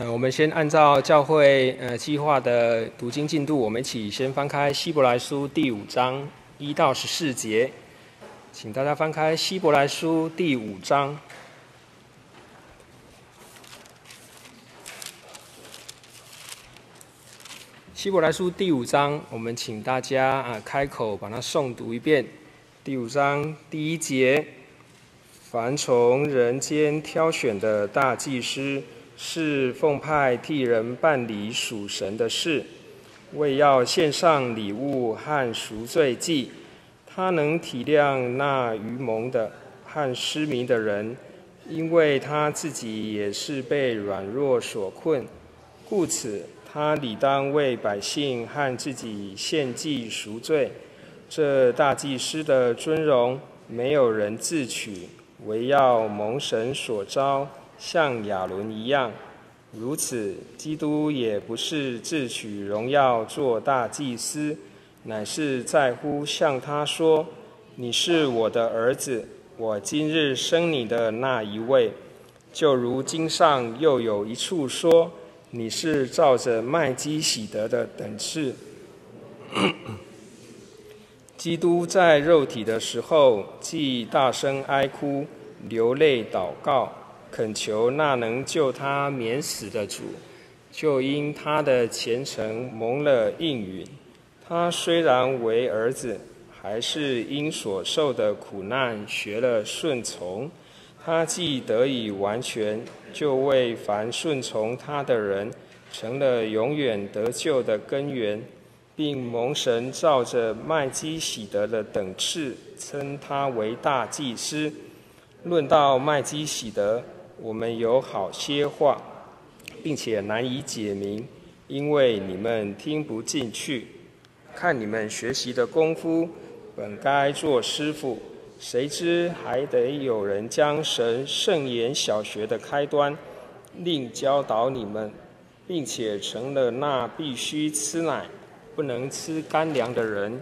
呃，我们先按照教会呃计划的读经进度，我们一起先翻开希伯来书第五章一到十四节，请大家翻开希伯来书第五章。希伯来书第五章，我们请大家啊开口把它诵读一遍。第五章第一节：凡从人间挑选的大祭司。是奉派替人办理属神的事，为要献上礼物和赎罪祭。他能体谅那愚蒙的和失明的人，因为他自己也是被软弱所困，故此他理当为百姓和自己献祭赎罪。这大祭司的尊荣，没有人自取，惟要蒙神所召。像亚伦一样，如此，基督也不是自取荣耀做大祭司，乃是在乎向他说：“你是我的儿子，我今日生你的那一位。”就如经上又有一处说：“你是照着麦基洗德的等次。”基督在肉体的时候，既大声哀哭，流泪祷告。恳求那能救他免死的主，就因他的虔诚蒙了应允。他虽然为儿子，还是因所受的苦难学了顺从。他既得以完全，就为凡顺从他的人，成了永远得救的根源，并蒙神照着麦基洗德的等次，称他为大祭司。论到麦基洗德。我们有好些话，并且难以解明，因为你们听不进去。看你们学习的功夫，本该做师傅，谁知还得有人将神圣言小学的开端，另教导你们，并且成了那必须吃奶，不能吃干粮的人。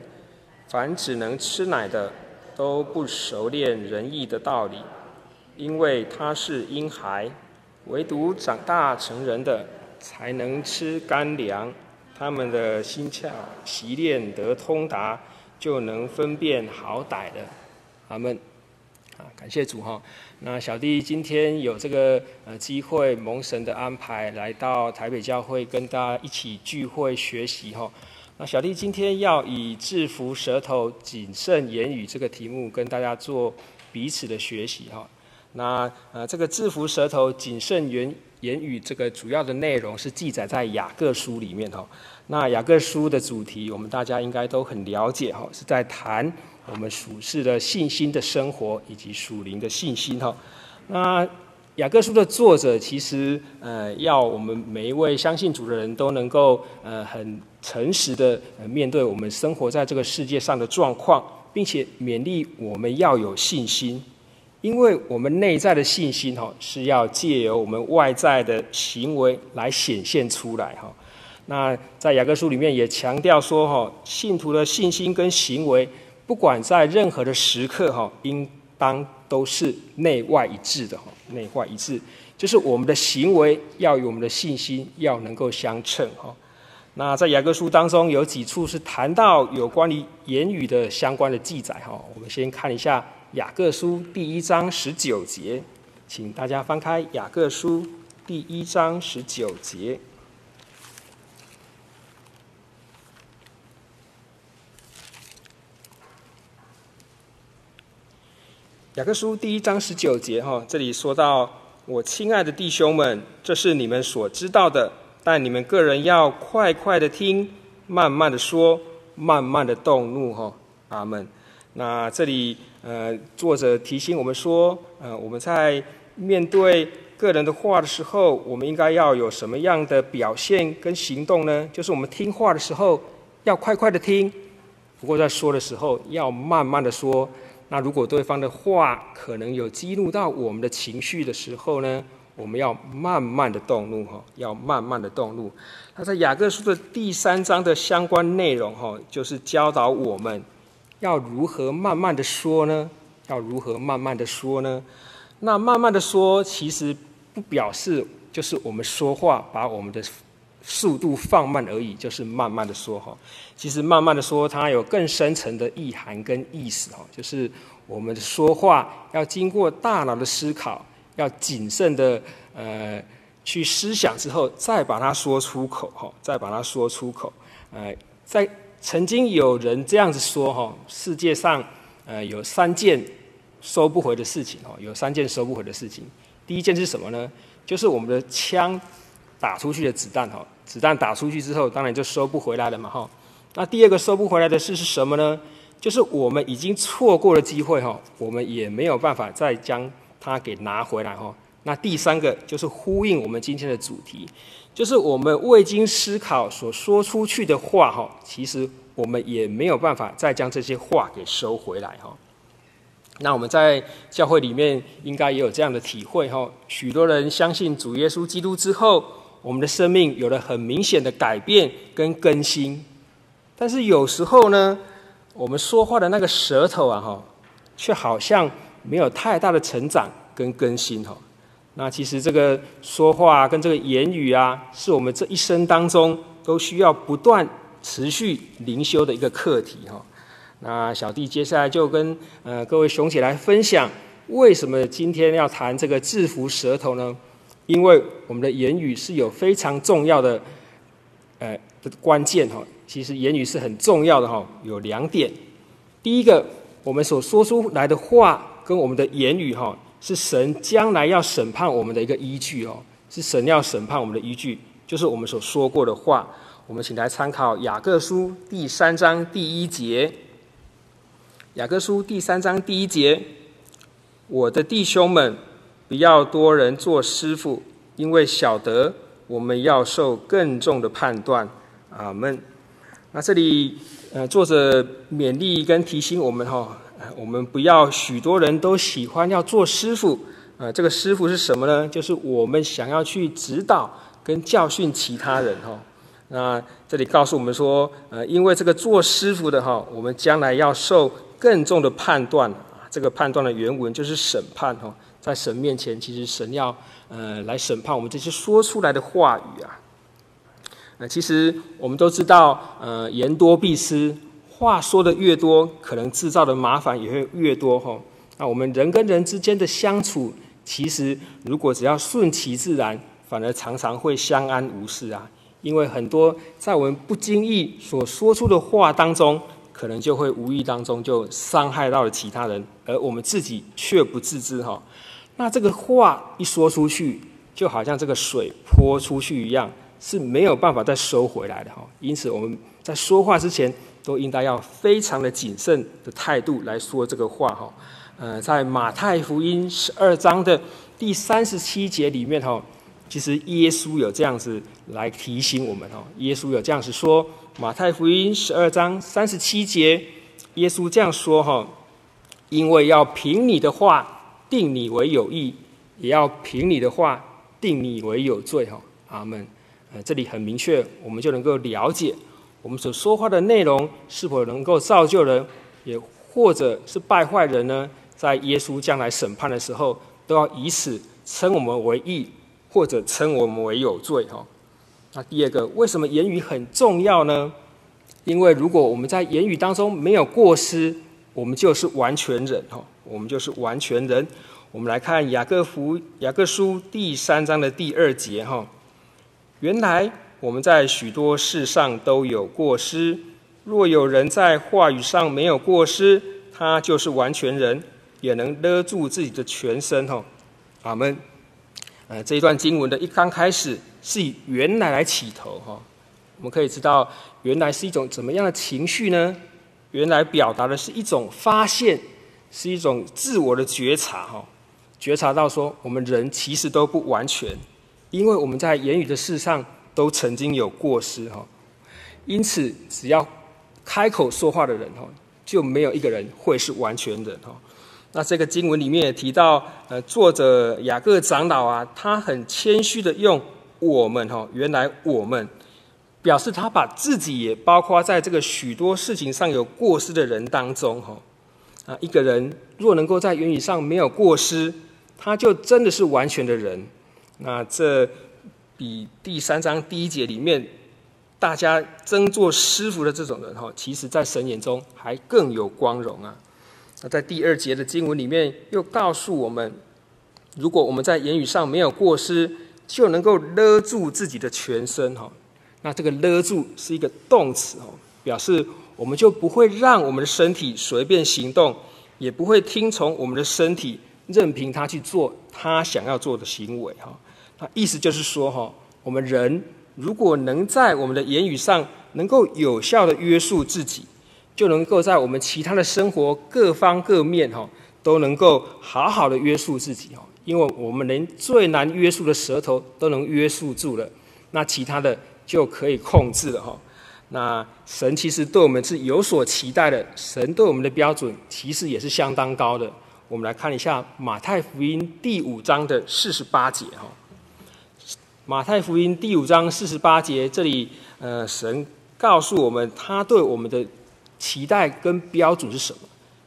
凡只能吃奶的，都不熟练仁义的道理。因为他是婴孩，唯独长大成人的才能吃干粮。他们的心窍习练得通达，就能分辨好歹的。阿门。啊，感谢主哈。那小弟今天有这个呃机会，蒙神的安排，来到台北教会跟大家一起聚会学习哈。那小弟今天要以制服舌头、谨慎言语这个题目，跟大家做彼此的学习哈。那呃，这个制服舌头、谨慎言言语，这个主要的内容是记载在雅各书里面哈。那雅各书的主题，我们大家应该都很了解哈，是在谈我们属世的信心的生活以及属灵的信心哈。那雅各书的作者其实呃，要我们每一位相信主的人都能够呃很诚实的面对我们生活在这个世界上的状况，并且勉励我们要有信心。因为我们内在的信心哈，是要借由我们外在的行为来显现出来哈。那在雅各书里面也强调说哈，信徒的信心跟行为，不管在任何的时刻哈，应当都是内外一致的哈，内外一致，就是我们的行为要与我们的信心要能够相称哈。那在雅各书当中有几处是谈到有关于言语的相关的记载哈，我们先看一下。雅各书第一章十九节，请大家翻开雅各书第一章十九节。雅各书第一章十九节，哈，这里说到：“我亲爱的弟兄们，这是你们所知道的，但你们个人要快快的听，慢慢的说，慢慢的动怒。”哈，阿门。那这里。呃，作者提醒我们说，呃，我们在面对个人的话的时候，我们应该要有什么样的表现跟行动呢？就是我们听话的时候要快快的听，不过在说的时候要慢慢的说。那如果对方的话可能有激怒到我们的情绪的时候呢，我们要慢慢的动怒哈，要慢慢的动怒。那在雅各书的第三章的相关内容哈，就是教导我们。要如何慢慢的说呢？要如何慢慢的说呢？那慢慢的说，其实不表示就是我们说话把我们的速度放慢而已，就是慢慢的说哈。其实慢慢的说，它有更深层的意涵跟意思哈，就是我们的说话要经过大脑的思考，要谨慎的呃去思想之后，再把它说出口哈，再把它说出口。呃，在曾经有人这样子说哈，世界上呃有三件收不回的事情哈，有三件收不回的事情。第一件是什么呢？就是我们的枪打出去的子弹哈。子弹打出去之后，当然就收不回来了嘛，哈。那第二个收不回来的事是什么呢？就是我们已经错过了机会，哈，我们也没有办法再将它给拿回来，哈。那第三个就是呼应我们今天的主题，就是我们未经思考所说出去的话，哈，其实我们也没有办法再将这些话给收回来，哈。那我们在教会里面应该也有这样的体会，哈。许多人相信主耶稣基督之后。我们的生命有了很明显的改变跟更新，但是有时候呢，我们说话的那个舌头啊，哈，却好像没有太大的成长跟更新，哈。那其实这个说话跟这个言语啊，是我们这一生当中都需要不断持续灵修的一个课题，哈。那小弟接下来就跟呃各位熊姐来分享，为什么今天要谈这个制服舌头呢？因为我们的言语是有非常重要的，呃的关键哈。其实言语是很重要的哈，有两点。第一个，我们所说出来的话跟我们的言语哈，是神将来要审判我们的一个依据哦，是神要审判我们的依据，就是我们所说过的话。我们请来参考雅各书第三章第一节。雅各书第三章第一节，我的弟兄们。不要多人做师傅，因为晓得我们要受更重的判断。阿门。那这里呃，作者勉励跟提醒我们哈，我们不要许多人都喜欢要做师傅。呃，这个师傅是什么呢？就是我们想要去指导跟教训其他人哈。那这里告诉我们说，呃，因为这个做师傅的哈，我们将来要受更重的判断啊。这个判断的原文就是审判哈。在神面前，其实神要呃来审判我们这些说出来的话语啊。那其实我们都知道，呃，言多必失，话说的越多，可能制造的麻烦也会越多哈。那我们人跟人之间的相处，其实如果只要顺其自然，反而常常会相安无事啊。因为很多在我们不经意所说出的话当中，可能就会无意当中就伤害到了其他人，而我们自己却不自知哈。那这个话一说出去，就好像这个水泼出去一样，是没有办法再收回来的哈。因此，我们在说话之前，都应该要非常的谨慎的态度来说这个话哈。呃，在马太福音十二章的第三十七节里面哈，其实耶稣有这样子来提醒我们哈。耶稣有这样子说，马太福音十二章三十七节，耶稣这样说哈：因为要凭你的话。定你为有义，也要凭你的话定你为有罪。哈，阿门。呃，这里很明确，我们就能够了解我们所说话的内容是否能够造就人，也或者是败坏人呢？在耶稣将来审判的时候，都要以此称我们为义，或者称我们为有罪。哈，那第二个，为什么言语很重要呢？因为如果我们在言语当中没有过失，我们就是完全人。哈。我们就是完全人。我们来看雅各福雅各书第三章的第二节哈。原来我们在许多事上都有过失，若有人在话语上没有过失，他就是完全人，也能勒住自己的全身哈。阿门。呃，这一段经文的一刚开始是以原来来起头哈。我们可以知道，原来是一种怎么样的情绪呢？原来表达的是一种发现。是一种自我的觉察，哈，觉察到说我们人其实都不完全，因为我们在言语的事上都曾经有过失，哈，因此只要开口说话的人，哈，就没有一个人会是完全人，哈。那这个经文里面也提到，呃，作者雅各长老啊，他很谦虚的用我们，哈，原来我们表示他把自己也包括在这个许多事情上有过失的人当中，哈。啊，一个人若能够在言语上没有过失，他就真的是完全的人。那这比第三章第一节里面大家争做师傅的这种人哈，其实在神眼中还更有光荣啊。那在第二节的经文里面又告诉我们，如果我们在言语上没有过失，就能够勒住自己的全身哈。那这个勒住是一个动词哦，表示我们就不会让我们的身体随便行动，也不会听从我们的身体，任凭他去做他想要做的行为哈。意思就是说哈，我们人如果能在我们的言语上能够有效的约束自己，就能够在我们其他的生活各方各面哈都能够好好的约束自己哈。因为我们连最难约束的舌头都能约束住了，那其他的就可以控制了哈。那神其实对我们是有所期待的，神对我们的标准其实也是相当高的。我们来看一下马太福音第五章的四十八节哈。马太福音第五章四十八节，这里呃，神告诉我们，他对我们的期待跟标准是什么？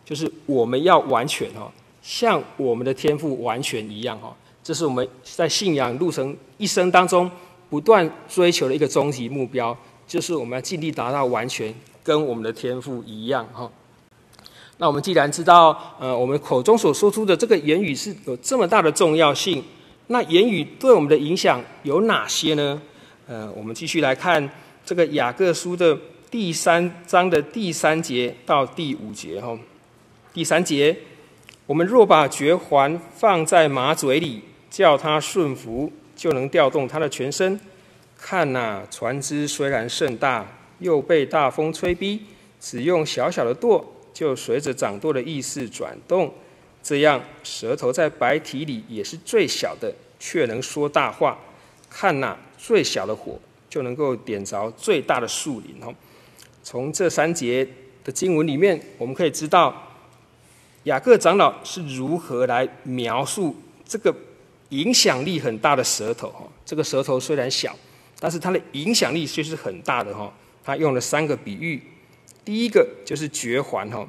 就是我们要完全哦，像我们的天赋完全一样哈。这是我们在信仰路程一生当中不断追求的一个终极目标，就是我们要尽力达到完全，跟我们的天赋一样哈。那我们既然知道，呃，我们口中所说出的这个言语是有这么大的重要性。那言语对我们的影响有哪些呢？呃，我们继续来看这个雅各书的第三章的第三节到第五节哈。第三节，我们若把嚼环放在马嘴里，叫它顺服，就能调动它的全身。看哪，船只虽然甚大，又被大风吹逼，只用小小的舵，就随着掌舵的意思转动。这样，舌头在白体里也是最小的，却能说大话。看那，最小的火就能够点着最大的树林哦。从这三节的经文里面，我们可以知道雅各长老是如何来描述这个影响力很大的舌头哈。这个舌头虽然小，但是它的影响力却是很大的哈。他用了三个比喻，第一个就是绝环哈。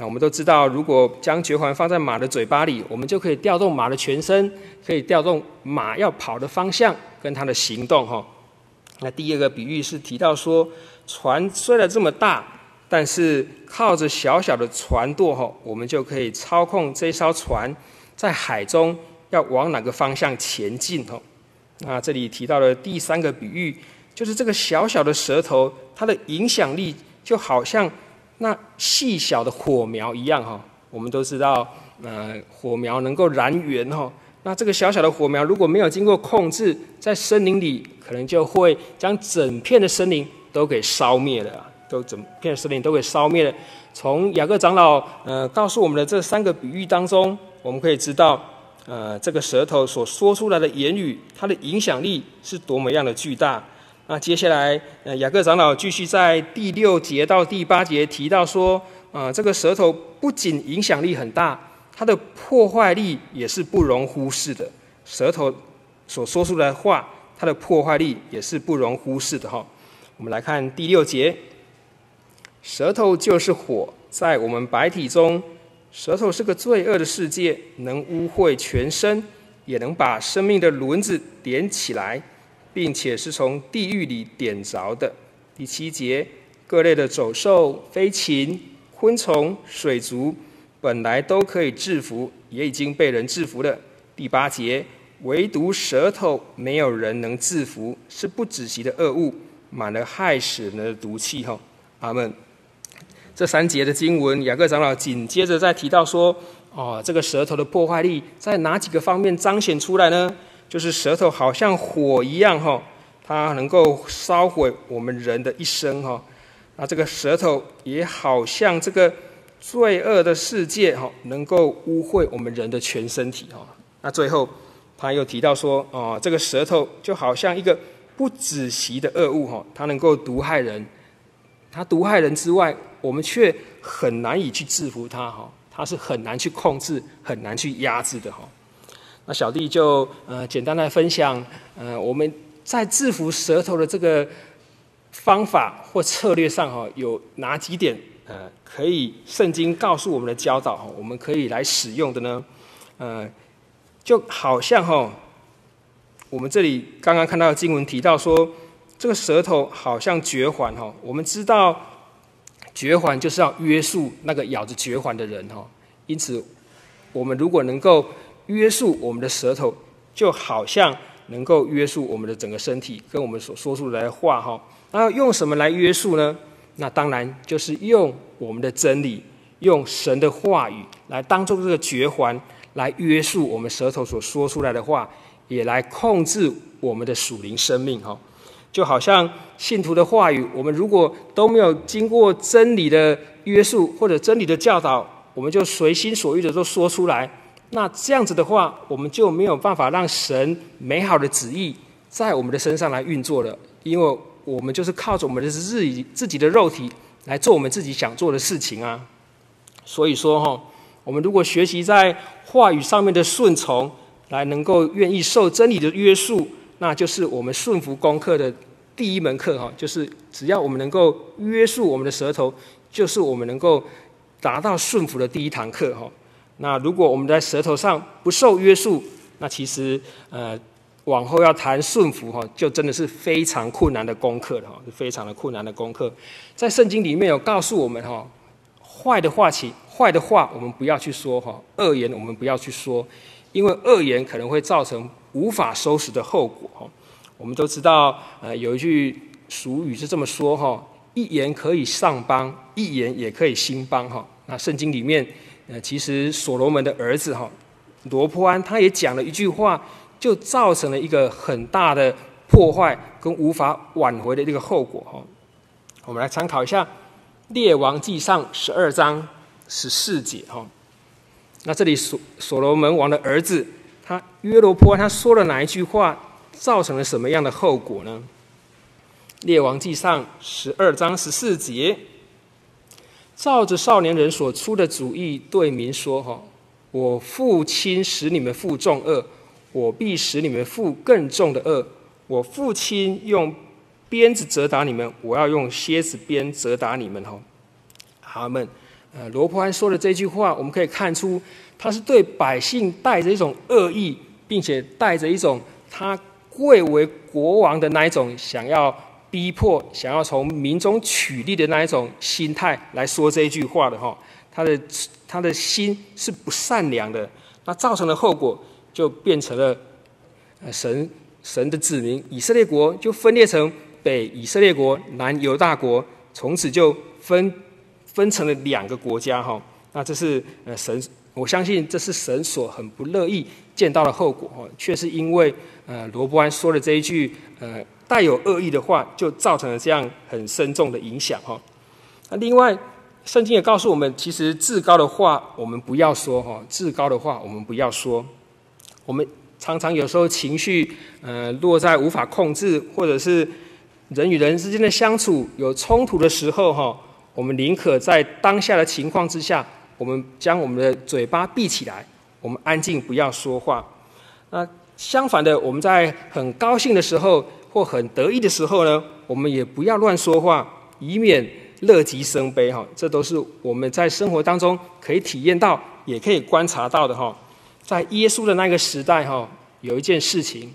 那我们都知道，如果将嚼环放在马的嘴巴里，我们就可以调动马的全身，可以调动马要跑的方向跟它的行动。哈，那第二个比喻是提到说，船虽然这么大，但是靠着小小的船舵，哈，我们就可以操控这艘船在海中要往哪个方向前进。哈，那这里提到的第三个比喻，就是这个小小的舌头，它的影响力就好像。那细小的火苗一样哈，我们都知道，呃，火苗能够燃源哈。那这个小小的火苗如果没有经过控制，在森林里可能就会将整片的森林都给烧灭了，都整片森林都给烧灭了。从雅各长老呃告诉我们的这三个比喻当中，我们可以知道，呃，这个舌头所说出来的言语，它的影响力是多么样的巨大。那接下来，呃，雅各长老继续在第六节到第八节提到说，啊、呃，这个舌头不仅影响力很大，它的破坏力也是不容忽视的。舌头所说出来的话，它的破坏力也是不容忽视的哈。我们来看第六节，舌头就是火，在我们白体中，舌头是个罪恶的世界，能污秽全身，也能把生命的轮子点起来。并且是从地狱里点着的。第七节，各类的走兽、飞禽、昆虫、水族，本来都可以制服，也已经被人制服了。第八节，唯独舌头没有人能制服，是不止息的恶物，满了害死人的毒气。哈，阿门。这三节的经文，雅各长老紧接着再提到说：哦，这个舌头的破坏力在哪几个方面彰显出来呢？就是舌头好像火一样哈，它能够烧毁我们人的一生哈。那这个舌头也好像这个罪恶的世界哈，能够污秽我们人的全身体哈。那最后他又提到说，哦，这个舌头就好像一个不止息的恶物哈，它能够毒害人。它毒害人之外，我们却很难以去制服它哈，它是很难去控制、很难去压制的哈。那小弟就呃简单来分享，呃我们在制服舌头的这个方法或策略上哈，有哪几点呃可以圣经告诉我们的教导哈，我们可以来使用的呢？呃，就好像哈，我们这里刚刚看到经文提到说，这个舌头好像嚼环哈。我们知道嚼环就是要约束那个咬着嚼环的人哈。因此，我们如果能够约束我们的舌头，就好像能够约束我们的整个身体，跟我们所说出来的话哈。那用什么来约束呢？那当然就是用我们的真理，用神的话语来当做这个绝环，来约束我们舌头所说出来的话。也来控制我们的属灵生命，哈，就好像信徒的话语，我们如果都没有经过真理的约束或者真理的教导，我们就随心所欲的都说出来，那这样子的话，我们就没有办法让神美好的旨意在我们的身上来运作了，因为我们就是靠着我们的自己自己的肉体来做我们自己想做的事情啊。所以说，哈，我们如果学习在话语上面的顺从。来能够愿意受真理的约束，那就是我们顺服功课的第一门课哈。就是只要我们能够约束我们的舌头，就是我们能够达到顺服的第一堂课哈。那如果我们在舌头上不受约束，那其实呃往后要谈顺服哈，就真的是非常困难的功课了哈，是非常的困难的功课。在圣经里面有告诉我们哈，坏的话题、坏的话我们不要去说哈，恶言我们不要去说。因为恶言可能会造成无法收拾的后果哈。我们都知道，呃，有一句俗语是这么说哈：一言可以上邦，一言也可以兴邦哈。那圣经里面，呃，其实所罗门的儿子哈罗波安他也讲了一句话，就造成了一个很大的破坏跟无法挽回的这个后果哈。我们来参考一下《列王纪上》十二章十四节哈。那这里所所罗门王的儿子，他约罗波安他说了哪一句话，造成了什么样的后果呢？列王记上十二章十四节，照着少年人所出的主意，对民说：“哈，我父亲使你们负重恶，我必使你们负更重的恶。我父亲用鞭子责打你们，我要用蝎子鞭责打你们。”哈，阿门。呃，罗波安说的这句话，我们可以看出，他是对百姓带着一种恶意，并且带着一种他贵为国王的那一种想要逼迫、想要从民中取利的那一种心态来说这一句话的哈。他的他的心是不善良的，那造成的后果就变成了，呃，神神的子民以色列国就分裂成北以色列国、南犹大国，从此就分。分成了两个国家哈，那这是呃神，我相信这是神所很不乐意见到的后果哈，却是因为呃罗伯安说的这一句呃带有恶意的话，就造成了这样很深重的影响哈。那另外，圣经也告诉我们，其实至高的话我们不要说哈，至高的话我们不要说。我们常常有时候情绪呃落在无法控制，或者是人与人之间的相处有冲突的时候哈。我们宁可在当下的情况之下，我们将我们的嘴巴闭起来，我们安静，不要说话。那相反的，我们在很高兴的时候或很得意的时候呢，我们也不要乱说话，以免乐极生悲。哈，这都是我们在生活当中可以体验到，也可以观察到的。哈，在耶稣的那个时代，哈，有一件事情，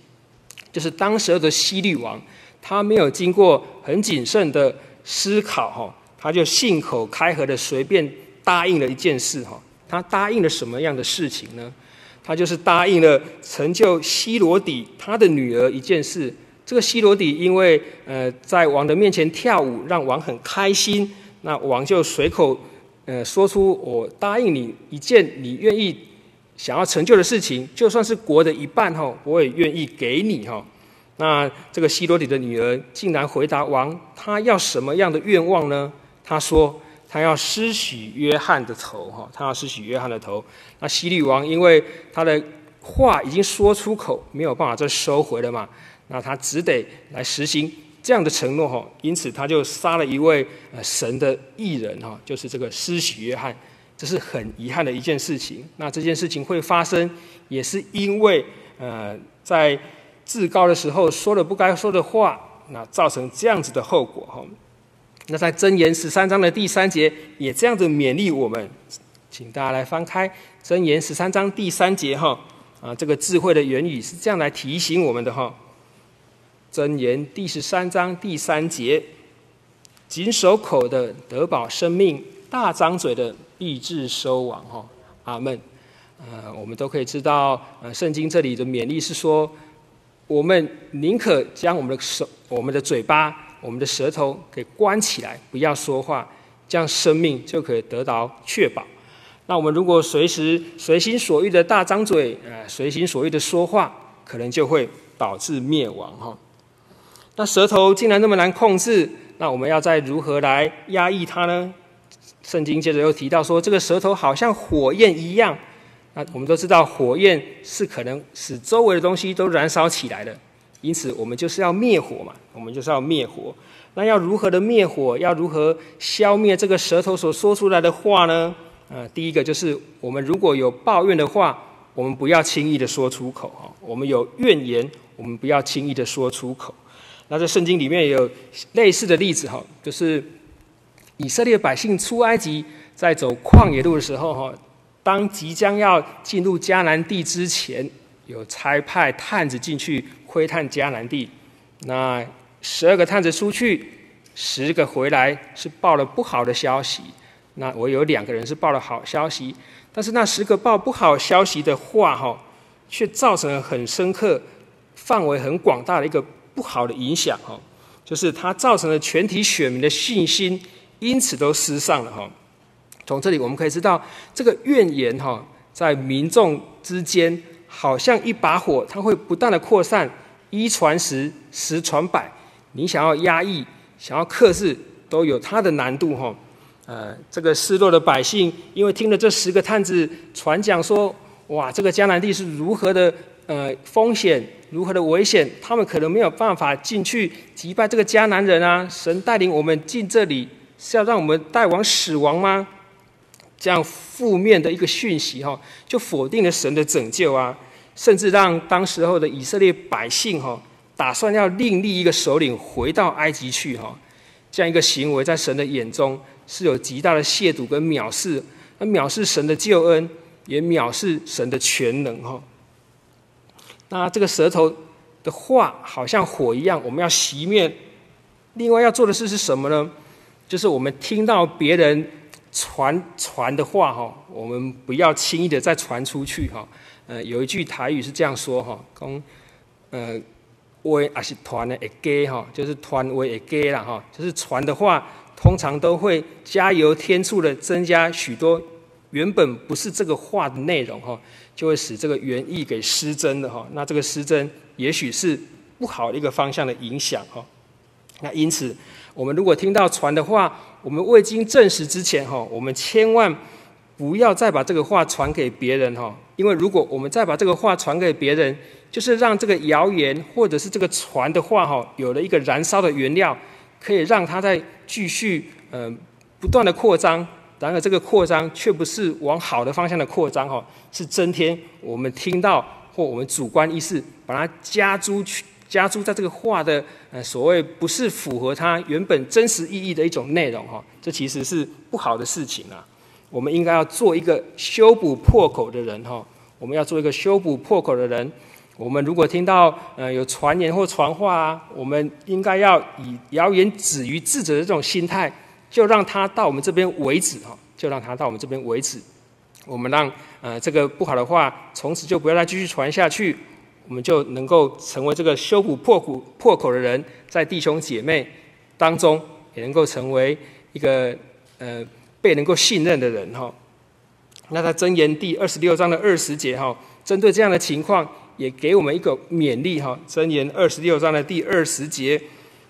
就是当时的希律王，他没有经过很谨慎的思考，哈。他就信口开河的随便答应了一件事哈，他答应了什么样的事情呢？他就是答应了成就西罗底他的女儿一件事。这个西罗底因为呃在王的面前跳舞，让王很开心，那王就随口呃说出我答应你一件你愿意想要成就的事情，就算是国的一半哈，我也愿意给你哈。那这个西罗底的女儿竟然回答王，她要什么样的愿望呢？她说：“他要施洗约翰的头，哈，他要施洗约翰的头。那希律王因为他的话已经说出口，没有办法再收回了嘛，那他只得来实行这样的承诺，哈。因此，他就杀了一位呃神的义人，哈，就是这个施洗约翰。这是很遗憾的一件事情。那这件事情会发生，也是因为呃在至高的时候说了不该说的话，那造成这样子的后果，哈。”那在箴言十三章的第三节也这样子勉励我们，请大家来翻开箴言十三章第三节哈啊，这个智慧的言语是这样来提醒我们的哈。箴言第十三章第三节：谨守口的得保生命，大张嘴的必致收亡。哈，阿门。呃，我们都可以知道，呃，圣经这里的勉励是说，我们宁可将我们的手、我们的嘴巴、我们的舌头给关起来，不要说话，这样生命就可以得到确保。那我们如果随时随心所欲的大张嘴，呃，随心所欲的说话，可能就会导致灭亡哈。那舌头竟然那么难控制，那我们要再如何来压抑它呢？圣经接着又提到说，这个舌头好像火焰一样。那我们都知道，火焰是可能使周围的东西都燃烧起来的，因此我们就是要灭火嘛，我们就是要灭火。那要如何的灭火？要如何消灭这个舌头所说出来的话呢？呃，第一个就是我们如果有抱怨的话，我们不要轻易的说出口哈；我们有怨言，我们不要轻易的说出口。那在圣经里面也有类似的例子哈，就是以色列百姓出埃及，在走旷野路的时候哈。当即将要进入迦南地之前，有差派探子进去窥探迦南地。那十二个探子出去，十个回来是报了不好的消息。那我有两个人是报了好消息，但是那十个报不好消息的话，哈，却造成了很深刻、范围很广大的一个不好的影响，哈，就是它造成了全体选民的信心，因此都失丧了，哈。从这里我们可以知道，这个怨言哈，在民众之间好像一把火，它会不断的扩散，一传十，十传百。你想要压抑，想要克制，都有它的难度哈。呃，这个失落的百姓，因为听了这十个探子传讲说，哇，这个迦南地是如何的呃风险，如何的危险，他们可能没有办法进去击败这个迦南人啊。神带领我们进这里，是要让我们带往死亡吗？这样负面的一个讯息，哈，就否定了神的拯救啊，甚至让当时候的以色列百姓，哈，打算要另立一个首领回到埃及去，哈，这样一个行为在神的眼中是有极大的亵渎跟藐视，那藐视神的救恩，也藐视神的全能，哈。那这个舌头的话好像火一样，我们要熄灭。另外要做的事是什么呢？就是我们听到别人。传传的话哈，我们不要轻易的再传出去哈。呃，有一句台语是这样说哈，公呃，话也是传的会假哈，就是传话会假啦哈，就是传的话通常都会加油添醋的增加许多原本不是这个话的内容哈，就会使这个原意给失真的哈。那这个失真也许是不好的一个方向的影响哈。那因此，我们如果听到传的话，我们未经证实之前，哈，我们千万不要再把这个话传给别人，哈，因为如果我们再把这个话传给别人，就是让这个谣言或者是这个传的话，哈，有了一个燃烧的原料，可以让它再继续，嗯，不断的扩张。然而，这个扩张却不是往好的方向的扩张，哈，是增添我们听到或我们主观意识把它加诸去。加诸在这个话的呃所谓不是符合它原本真实意义的一种内容哈，这其实是不好的事情啊。我们应该要做一个修补破口的人哈。我们要做一个修补破口的人。我们如果听到呃有传言或传话啊，我们应该要以谣言止于智者的这种心态，就让他到我们这边为止哈，就让他到我们这边为止。我们让呃这个不好的话从此就不要再继续传下去。我们就能够成为这个修补破口破口的人，在弟兄姐妹当中也能够成为一个呃被能够信任的人哈。那在箴言第二十六章的二十节哈，针对这样的情况，也给我们一个勉励哈。箴言二十六章的第二十节，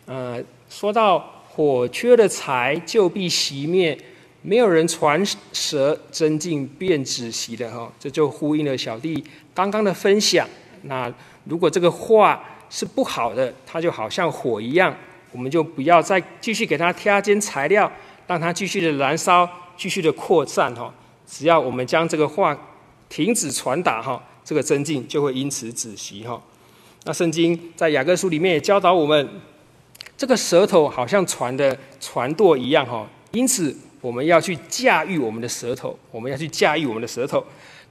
呃，说到火缺的柴就必熄灭，没有人传舌争竞便止息的哈。这就呼应了小弟刚刚的分享。那如果这个话是不好的，它就好像火一样，我们就不要再继续给它添加材料，让它继续的燃烧，继续的扩散哈。只要我们将这个话停止传达哈，这个争竞就会因此止息哈。那圣经在雅各书里面也教导我们，这个舌头好像船的船舵一样哈，因此我们要去驾驭我们的舌头，我们要去驾驭我们的舌头。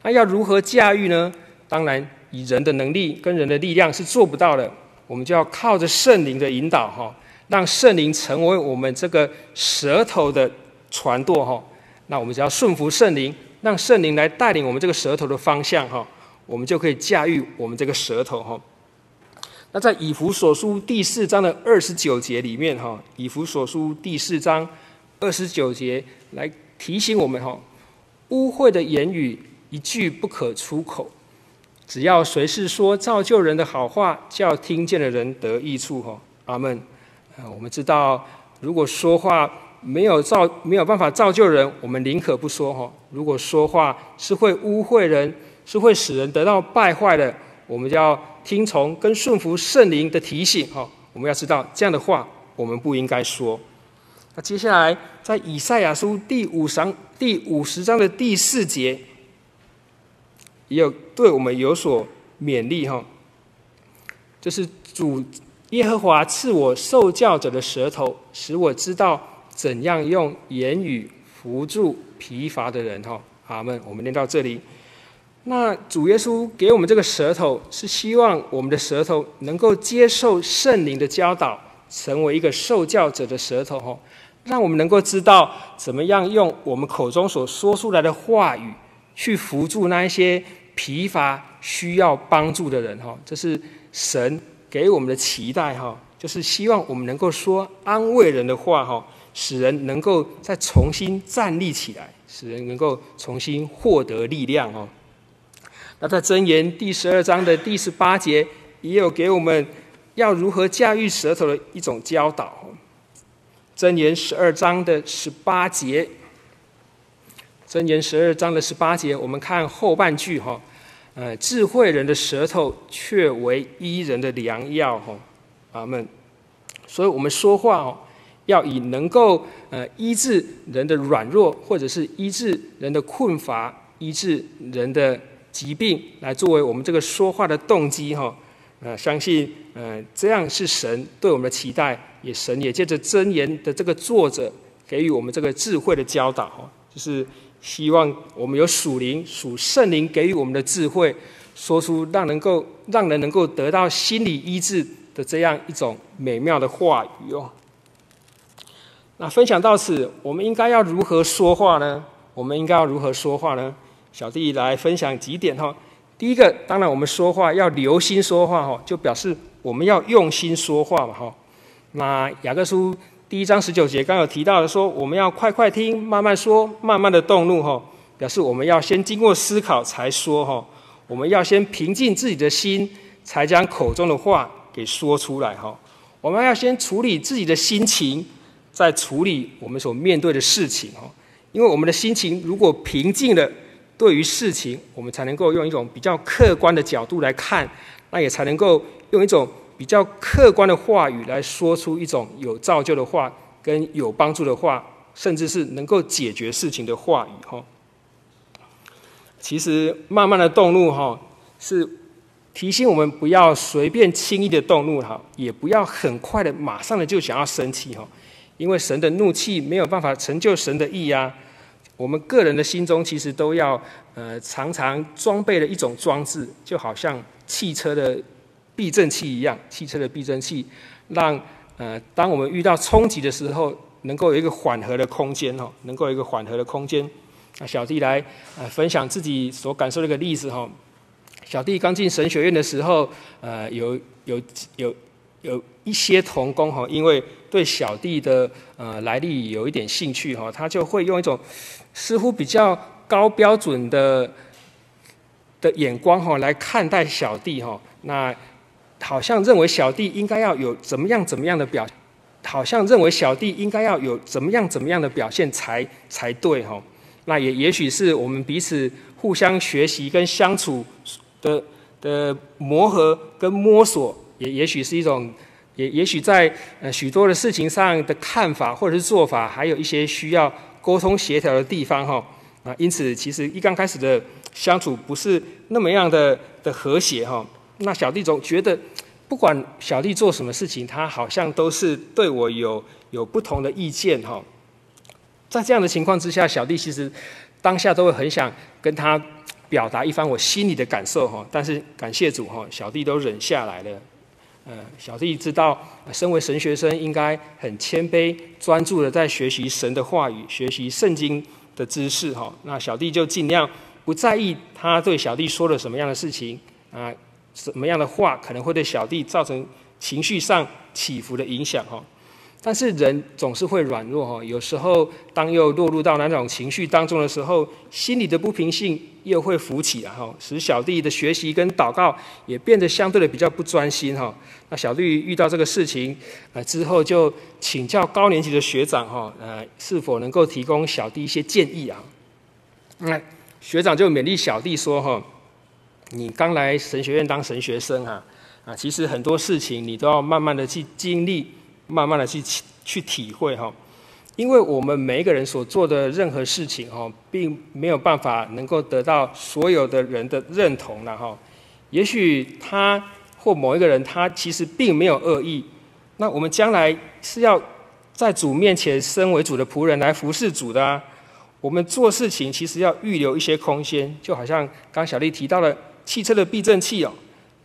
那要如何驾驭呢？当然以人的能力跟人的力量是做不到的，我们就要靠着圣灵的引导哈，让圣灵成为我们这个舌头的船舵哈。那我们只要顺服圣灵，让圣灵来带领我们这个舌头的方向哈，我们就可以驾驭我们这个舌头哈。那在以弗所书第四章的二十九节里面哈，以弗所书第四章二十九节来提醒我们哈，污秽的言语一句不可出口，只要谁是说造就人的好话，叫听见的人得益处哈。阿门。我们知道，如果说话没有造没有办法造就人，我们宁可不说哈。如果说话是会污秽人，是会使人得到败坏的，我们就要听从跟顺服圣灵的提醒哈。我们要知道这样的话，我们不应该说。那接下来在以赛亚书第五章第五十章的第四节。也有对我们有所勉励哈，就是主耶和华赐我受教者的舌头，使我知道怎样用言语扶助疲乏的人哈。阿门。我们念到这里，那主耶稣给我们这个舌头，是希望我们的舌头能够接受圣灵的教导，成为一个受教者的舌头哈，让我们能够知道怎么样用我们口中所说出来的话语。去扶助那一些疲乏需要帮助的人，哈，这是神给我们的期待，哈，就是希望我们能够说安慰人的话，哈，使人能够再重新站立起来，使人能够重新获得力量，哈。那在箴言第十二章的第十八节，也有给我们要如何驾驭舌头的一种教导。箴言十二章的十八节。箴言十二章的十八节，我们看后半句哈，呃，智慧人的舌头却为医人的良药哈，阿门。所以，我们说话哦，要以能够呃医治人的软弱，或者是医治人的困乏、医治人的疾病，来作为我们这个说话的动机哈。呃，相信呃这样是神对我们的期待，也神也借着箴言的这个作者给予我们这个智慧的教导哈，就是。希望我们有属灵、属圣灵给予我们的智慧，说出让能够让人能够得到心理医治的这样一种美妙的话语哦。那分享到此，我们应该要如何说话呢？我们应该要如何说话呢？小弟来分享几点哈。第一个，当然我们说话要留心说话哈，就表示我们要用心说话嘛哈。那雅各书。第一章十九节刚有提到的说，我们要快快听，慢慢说，慢慢的动怒哈，表示我们要先经过思考才说哈，我们要先平静自己的心，才将口中的话给说出来哈。我们要先处理自己的心情，再处理我们所面对的事情哈。因为我们的心情如果平静了，对于事情我们才能够用一种比较客观的角度来看，那也才能够用一种。比较客观的话语来说出一种有造就的话，跟有帮助的话，甚至是能够解决事情的话语哈。其实慢慢的动怒哈，是提醒我们不要随便轻易的动怒哈，也不要很快的马上的就想要生气哈，因为神的怒气没有办法成就神的意啊。我们个人的心中其实都要呃常常装备了一种装置，就好像汽车的。避震器一样，汽车的避震器，让呃，当我们遇到冲击的时候，能够有一个缓和的空间哈，能够有一个缓和的空间。那小弟来呃分享自己所感受的一个例子哈。小弟刚进神学院的时候，呃，有有有有一些同工哈，因为对小弟的呃来历有一点兴趣哈，他就会用一种似乎比较高标准的的眼光哈来看待小弟哈，那。好像认为小弟应该要有怎么样怎么样的表，好像认为小弟应该要有怎么样怎么样的表现才才对哈。那也也许是我们彼此互相学习跟相处的的磨合跟摸索，也也许是一种，也也许在呃许多的事情上的看法或者是做法，还有一些需要沟通协调的地方哈。啊，因此其实一刚开始的相处不是那么样的的和谐哈。那小弟总觉得，不管小弟做什么事情，他好像都是对我有有不同的意见哈。在这样的情况之下，小弟其实当下都会很想跟他表达一番我心里的感受哈。但是感谢主哈，小弟都忍下来了。呃，小弟知道，身为神学生应该很谦卑、专注的在学习神的话语、学习圣经的知识哈。那小弟就尽量不在意他对小弟说了什么样的事情啊，什么样的话可能会对小弟造成情绪上起伏的影响哈。但是人总是会软弱哈，有时候当又落入到那种情绪当中的时候，心里的不平性又会浮起来哈，使小弟的学习跟祷告也变得相对的比较不专心哈。那小弟遇到这个事情呃之后，就请教高年级的学长哈，呃，是否能够提供小弟一些建议啊？那学长就勉励小弟说哈，你刚来神学院当神学生哈，啊，其实很多事情你都要慢慢的去经历。慢慢的去去体会哈，因为我们每一个人所做的任何事情哈，并没有办法能够得到所有的人的认同了哈。也许他或某一个人他其实并没有恶意，那我们将来是要在主面前身为主的仆人来服侍主的啊。我们做事情其实要预留一些空间，就好像刚小丽提到了汽车的避震器哦，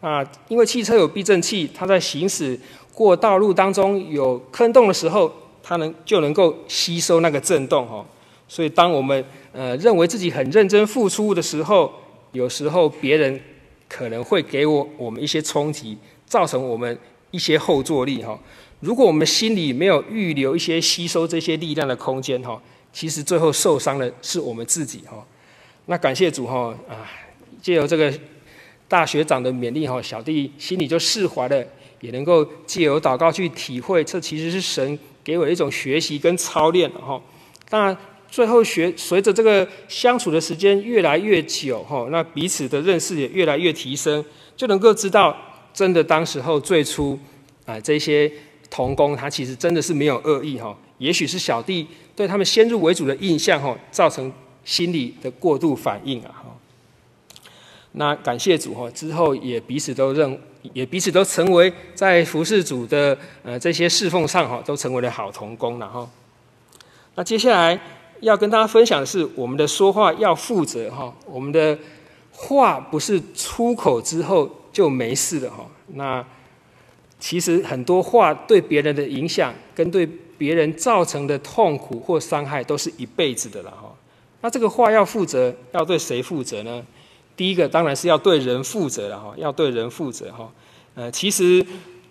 啊，因为汽车有避震器，它在行驶。过道路当中有坑洞的时候，它能就能够吸收那个震动哈。所以当我们呃认为自己很认真付出的时候，有时候别人可能会给我我们一些冲击，造成我们一些后坐力哈。如果我们心里没有预留一些吸收这些力量的空间哈，其实最后受伤的是我们自己哈。那感谢主哈啊，借由这个大学长的勉励哈，小弟心里就释怀了。也能够借由祷告去体会，这其实是神给我一种学习跟操练哈。当然，最后学随着这个相处的时间越来越久哈，那彼此的认识也越来越提升，就能够知道，真的当时候最初啊这些同工他其实真的是没有恶意哈，也许是小弟对他们先入为主的印象哈，造成心理的过度反应啊哈。那感谢主哈，之后也彼此都认。也彼此都成为在服侍主的呃这些侍奉上哈，都成为了好同工了哈。那接下来要跟大家分享的是，我们的说话要负责哈。我们的话不是出口之后就没事了哈。那其实很多话对别人的影响，跟对别人造成的痛苦或伤害，都是一辈子的了哈。那这个话要负责，要对谁负责呢？第一个当然是要对人负责了哈，要对人负责哈。呃，其实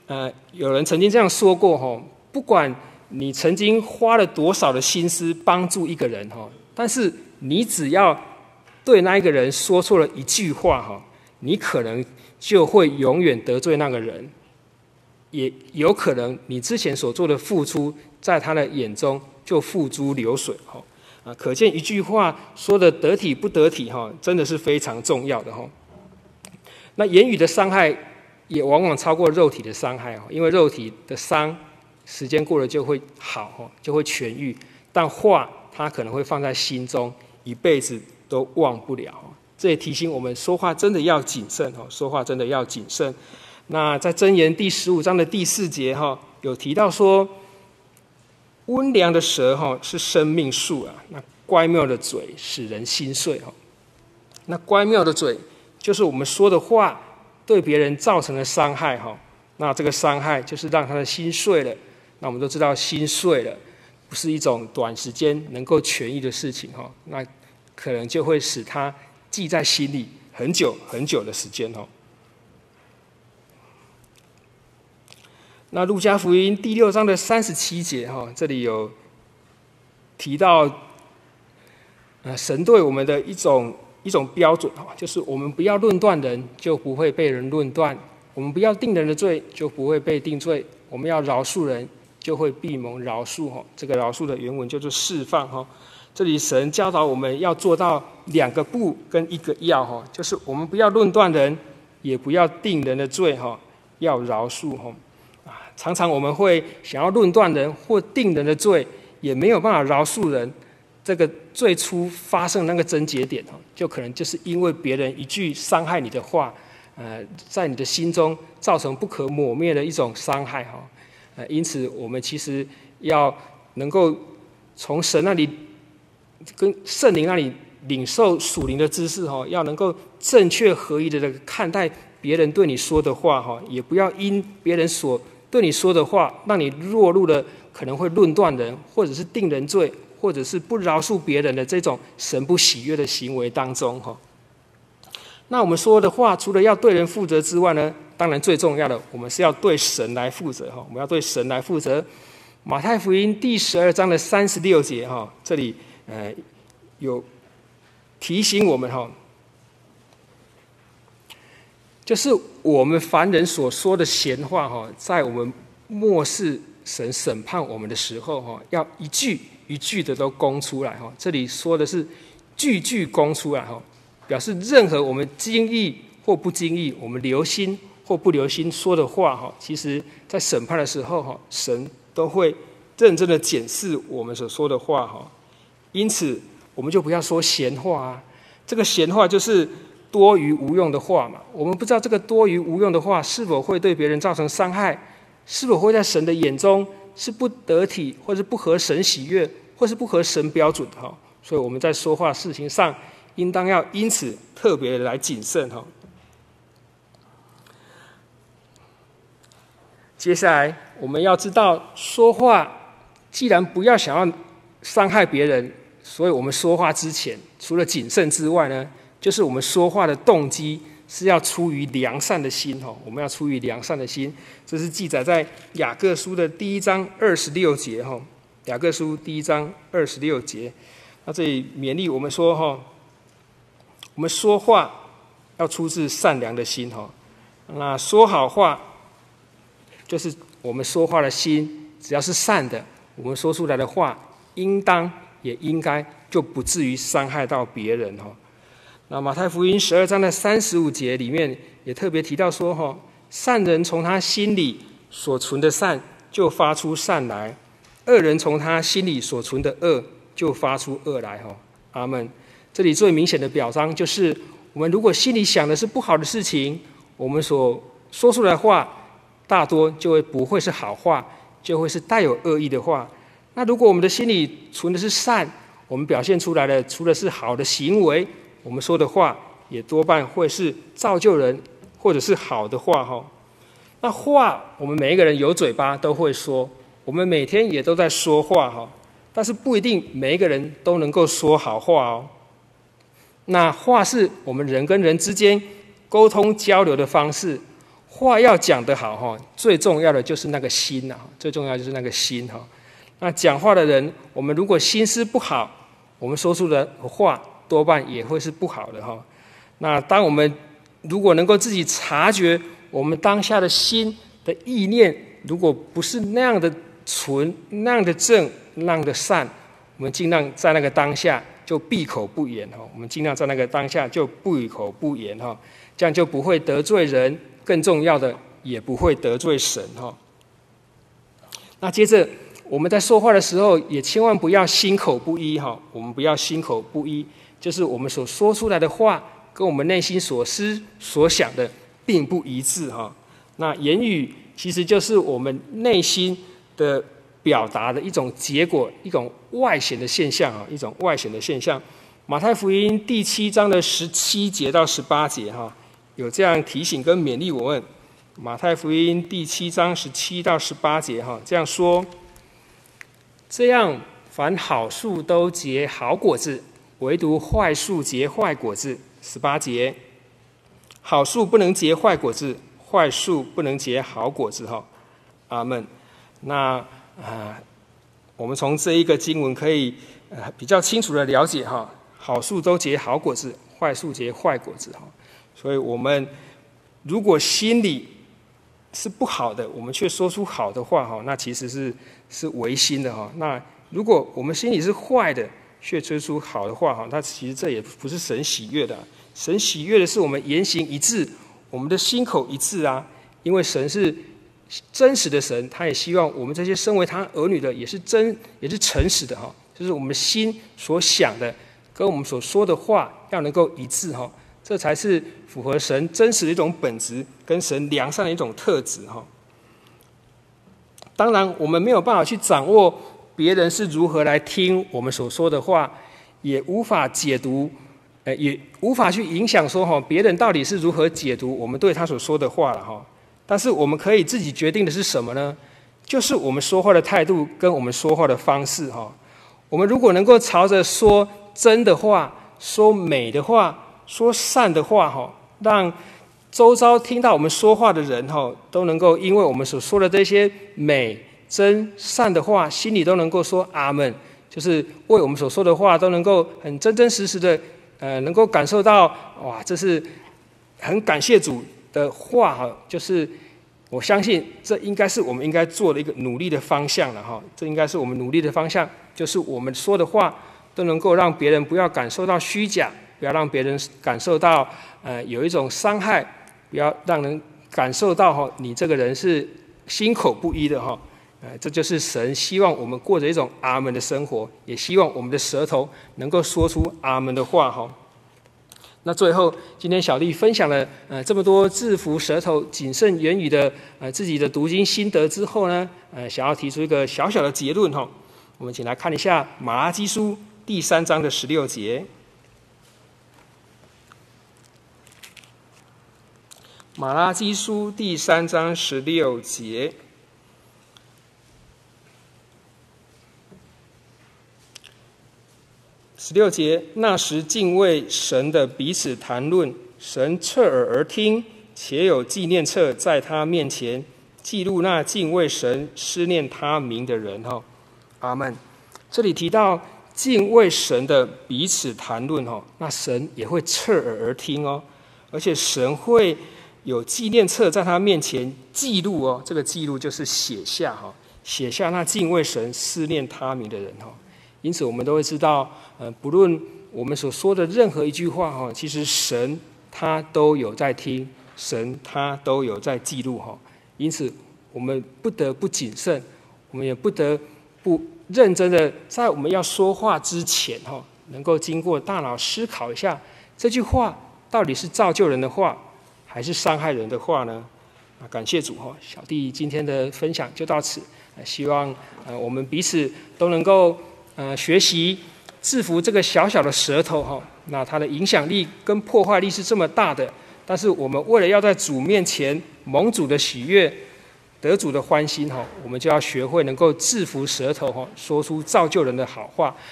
呃，有人曾经这样说过哈，不管你曾经花了多少的心思帮助一个人哈，但是你只要对那一个人说错了一句话哈，你可能就会永远得罪那个人，也有可能你之前所做的付出，在他的眼中就付诸流水哈。啊，可见一句话说的得体不得体哈，真的是非常重要的哈。那言语的伤害也往往超过肉体的伤害哈，因为肉体的伤时间过了就会好哈，就会痊愈，但话它可能会放在心中一辈子都忘不了。这也提醒我们说话真的要谨慎哈，说话真的要谨慎。那在箴言第十五章的第四节哈，有提到说。温良的舌哈是生命树啊，那乖妙的嘴使人心碎哈。那乖妙的嘴就是我们说的话对别人造成的伤害哈。那这个伤害就是让他的心碎了。那我们都知道心碎了不是一种短时间能够痊愈的事情哈。那可能就会使他记在心里很久很久的时间哈。那路加福音第六章的三十七节哈，这里有提到，呃，神对我们的一种一种标准哈，就是我们不要论断人，就不会被人论断；我们不要定人的罪，就不会被定罪；我们要饶恕人，就会必蒙饶恕哈。这个饶恕的原文叫做释放哈。这里神教导我们要做到两个不跟一个要哈，就是我们不要论断人，也不要定人的罪哈，要饶恕哈。常常我们会想要论断人或定人的罪，也没有办法饶恕人。这个最初发生那个症结点哦，就可能就是因为别人一句伤害你的话，呃，在你的心中造成不可磨灭的一种伤害哈。呃，因此我们其实要能够从神那里跟圣灵那里领受属灵的知识哈，要能够正确合一的看待别人对你说的话哈，也不要因别人所对你说的话，让你落入了可能会论断人，或者是定人罪，或者是不饶恕别人的这种神不喜悦的行为当中哈。那我们说的话，除了要对人负责之外呢，当然最重要的，我们是要对神来负责哈。我们要对神来负责。马太福音第十二章的三十六节哈，这里呃有提醒我们哈，就是我们凡人所说的闲话哈，在我们末世神审判我们的时候哈，要一句一句的都供出来哈。这里说的是句句供出来哈。表示任何我们经意或不经意，我们留心或不留心说的话，哈，其实在审判的时候，哈，神都会认真的检视我们所说的话，哈。因此，我们就不要说闲话啊。这个闲话就是多余无用的话嘛。我们不知道这个多余无用的话是否会对别人造成伤害，是否会在神的眼中是不得体，或是不合神喜悦，或是不合神标准的哈。所以我们在说话事情上。应当要因此特别来谨慎哈。接下来我们要知道，说话既然不要想要伤害别人，所以我们说话之前，除了谨慎之外呢，就是我们说话的动机是要出于良善的心哈。我们要出于良善的心，这是记载在雅各书的第一章二十六节哈。雅各书第一章二十六节，那这里勉励我们说哈。我们说话要出自善良的心哈，那说好话就是我们说话的心，只要是善的，我们说出来的话，应当也应该就不至于伤害到别人哈。那马太福音十二章的三十五节里面也特别提到说哈，善人从他心里所存的善就发出善来，恶人从他心里所存的恶就发出恶来哈。阿门。这里最明显的表彰就是，我们如果心里想的是不好的事情，我们所说出来的话，大多就会不会是好话，就会是带有恶意的话。那如果我们的心里存的是善，我们表现出来的除了是好的行为，我们说的话也多半会是造就人或者是好的话哈。那话，我们每一个人有嘴巴都会说，我们每天也都在说话哈，但是不一定每一个人都能够说好话哦。那话是我们人跟人之间沟通交流的方式，话要讲得好哈，最重要的就是那个心呐，最重要就是那个心哈。那讲话的人，我们如果心思不好，我们说出的话多半也会是不好的哈。那当我们如果能够自己察觉我们当下的心的意念，如果不是那样的纯、那样的正、那样的善，我们尽量在那个当下。就闭口不言哈，我们尽量在那个当下就闭口不言哈，这样就不会得罪人，更重要的也不会得罪神哈。那接着我们在说话的时候，也千万不要心口不一哈，我们不要心口不一，就是我们所说出来的话跟我们内心所思所想的并不一致哈。那言语其实就是我们内心的。表达的一种结果，一种外显的现象啊，一种外显的现象。马太福音第七章的十七节到十八节哈，有这样提醒跟勉励我们。马太福音第七章十七到十八节哈，这样说：这样，凡好树都结好果子，唯独坏树结坏果子。十八节，好树不能结坏果子，坏树不能结好果子哈。阿门。那。啊，我们从这一个经文可以呃比较清楚的了解哈，好树都结好果子，坏树结坏果子哈。所以，我们如果心里是不好的，我们却说出好的话哈，那其实是是违心的哈。那如果我们心里是坏的，却吹出好的话哈，他其实这也不是神喜悦的。神喜悦的是我们言行一致，我们的心口一致啊，因为神是。真实的神，他也希望我们这些身为他儿女的，也是真，也是诚实的哈。就是我们心所想的，跟我们所说的话要能够一致哈，这才是符合神真实的一种本质，跟神良善的一种特质哈。当然，我们没有办法去掌握别人是如何来听我们所说的话，也无法解读，呃，也无法去影响说哈，别人到底是如何解读我们对他所说的话了哈。但是我们可以自己决定的是什么呢？就是我们说话的态度跟我们说话的方式哈。我们如果能够朝着说真的话、说美的话、说善的话哈，让周遭听到我们说话的人哈，都能够因为我们所说的这些美、真、善的话，心里都能够说阿门，就是为我们所说的话都能够很真真实实的，呃，能够感受到哇，这是很感谢主的话哈，就是。我相信这应该是我们应该做的一个努力的方向了哈，这应该是我们努力的方向，就是我们说的话都能够让别人不要感受到虚假，不要让别人感受到呃有一种伤害，不要让人感受到哈你这个人是心口不一的哈，呃这就是神希望我们过着一种阿门的生活，也希望我们的舌头能够说出阿门的话哈。那最后，今天小丽分享了呃这么多制服舌头、谨慎言语的呃自己的读经心得之后呢，呃想要提出一个小小的结论哈。我们请来看一下马拉基书第三章的十六节。马拉基书第三章十六节。十六节，那时敬畏神的彼此谈论，神侧耳而听，且有纪念册在他面前记录那敬畏神、思念他名的人。哈，阿门。这里提到敬畏神的彼此谈论，哈，那神也会侧耳而听哦，而且神会有纪念册在他面前记录哦，这个记录就是写下哈，写下那敬畏神、思念他名的人，哈。因此，我们都会知道，呃，不论我们所说的任何一句话，哈，其实神他都有在听，神他都有在记录，哈。因此，我们不得不谨慎，我们也不得不认真的在我们要说话之前，哈，能够经过大脑思考一下，这句话到底是造就人的话，还是伤害人的话呢？啊，感谢主，哈，小弟今天的分享就到此，希望呃我们彼此都能够。呃，学习制服这个小小的舌头哈，那它的影响力跟破坏力是这么大的。但是我们为了要在主面前蒙主的喜悦，得主的欢心哈，我们就要学会能够制服舌头哈，说出造就人的好话，